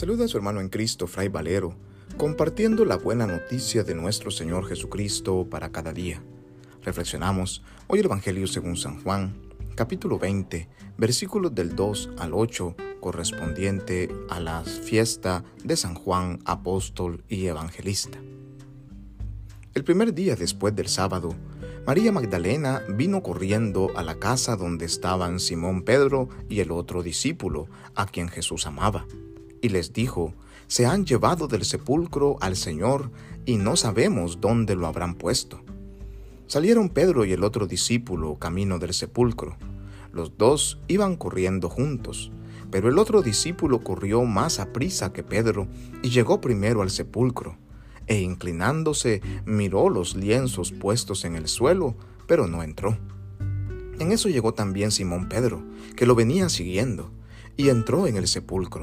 saluda a su hermano en Cristo, Fray Valero, compartiendo la buena noticia de nuestro Señor Jesucristo para cada día. Reflexionamos hoy el Evangelio según San Juan, capítulo 20, versículos del 2 al 8, correspondiente a la fiesta de San Juan, apóstol y evangelista. El primer día después del sábado, María Magdalena vino corriendo a la casa donde estaban Simón Pedro y el otro discípulo, a quien Jesús amaba, y les dijo, Se han llevado del sepulcro al Señor y no sabemos dónde lo habrán puesto. Salieron Pedro y el otro discípulo camino del sepulcro. Los dos iban corriendo juntos, pero el otro discípulo corrió más a prisa que Pedro y llegó primero al sepulcro e inclinándose miró los lienzos puestos en el suelo, pero no entró. En eso llegó también Simón Pedro, que lo venía siguiendo, y entró en el sepulcro.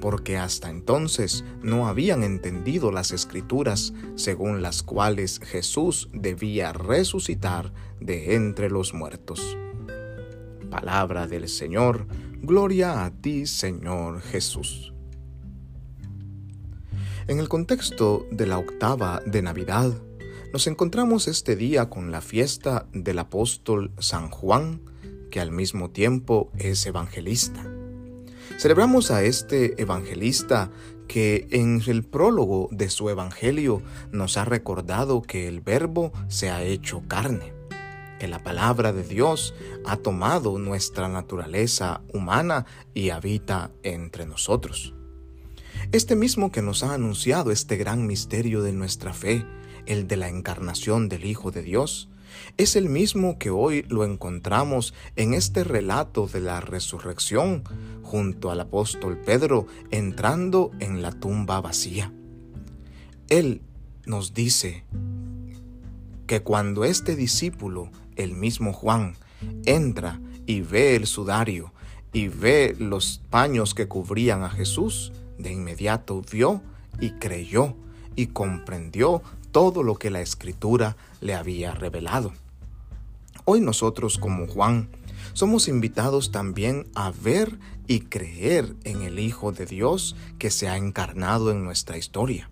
porque hasta entonces no habían entendido las escrituras según las cuales Jesús debía resucitar de entre los muertos. Palabra del Señor, gloria a ti Señor Jesús. En el contexto de la octava de Navidad, nos encontramos este día con la fiesta del apóstol San Juan, que al mismo tiempo es evangelista. Celebramos a este evangelista que en el prólogo de su evangelio nos ha recordado que el verbo se ha hecho carne, que la palabra de Dios ha tomado nuestra naturaleza humana y habita entre nosotros. Este mismo que nos ha anunciado este gran misterio de nuestra fe, el de la encarnación del Hijo de Dios, es el mismo que hoy lo encontramos en este relato de la resurrección junto al apóstol Pedro entrando en la tumba vacía. Él nos dice que cuando este discípulo, el mismo Juan, entra y ve el sudario y ve los paños que cubrían a Jesús, de inmediato vio y creyó y comprendió todo lo que la escritura le había revelado. Hoy nosotros como Juan somos invitados también a ver y creer en el Hijo de Dios que se ha encarnado en nuestra historia.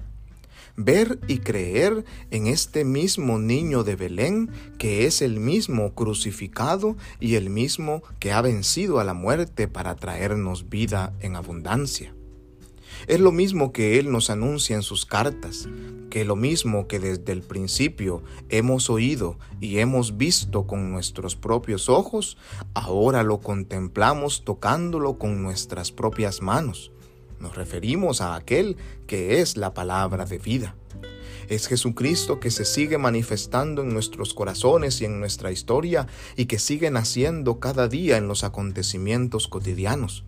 Ver y creer en este mismo niño de Belén que es el mismo crucificado y el mismo que ha vencido a la muerte para traernos vida en abundancia. Es lo mismo que Él nos anuncia en sus cartas, que lo mismo que desde el principio hemos oído y hemos visto con nuestros propios ojos, ahora lo contemplamos tocándolo con nuestras propias manos. Nos referimos a aquel que es la palabra de vida. Es Jesucristo que se sigue manifestando en nuestros corazones y en nuestra historia y que sigue naciendo cada día en los acontecimientos cotidianos.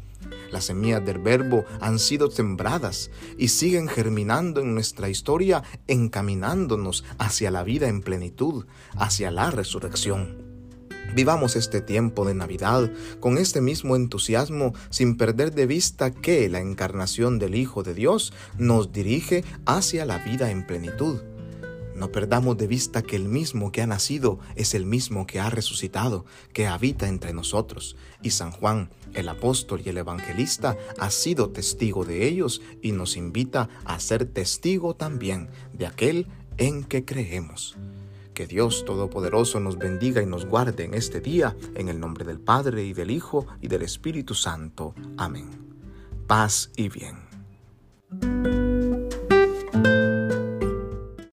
Las semillas del verbo han sido sembradas y siguen germinando en nuestra historia, encaminándonos hacia la vida en plenitud, hacia la resurrección. Vivamos este tiempo de Navidad con este mismo entusiasmo sin perder de vista que la encarnación del Hijo de Dios nos dirige hacia la vida en plenitud. No perdamos de vista que el mismo que ha nacido es el mismo que ha resucitado, que habita entre nosotros. Y San Juan, el apóstol y el evangelista, ha sido testigo de ellos y nos invita a ser testigo también de aquel en que creemos. Que Dios Todopoderoso nos bendiga y nos guarde en este día, en el nombre del Padre y del Hijo y del Espíritu Santo. Amén. Paz y bien.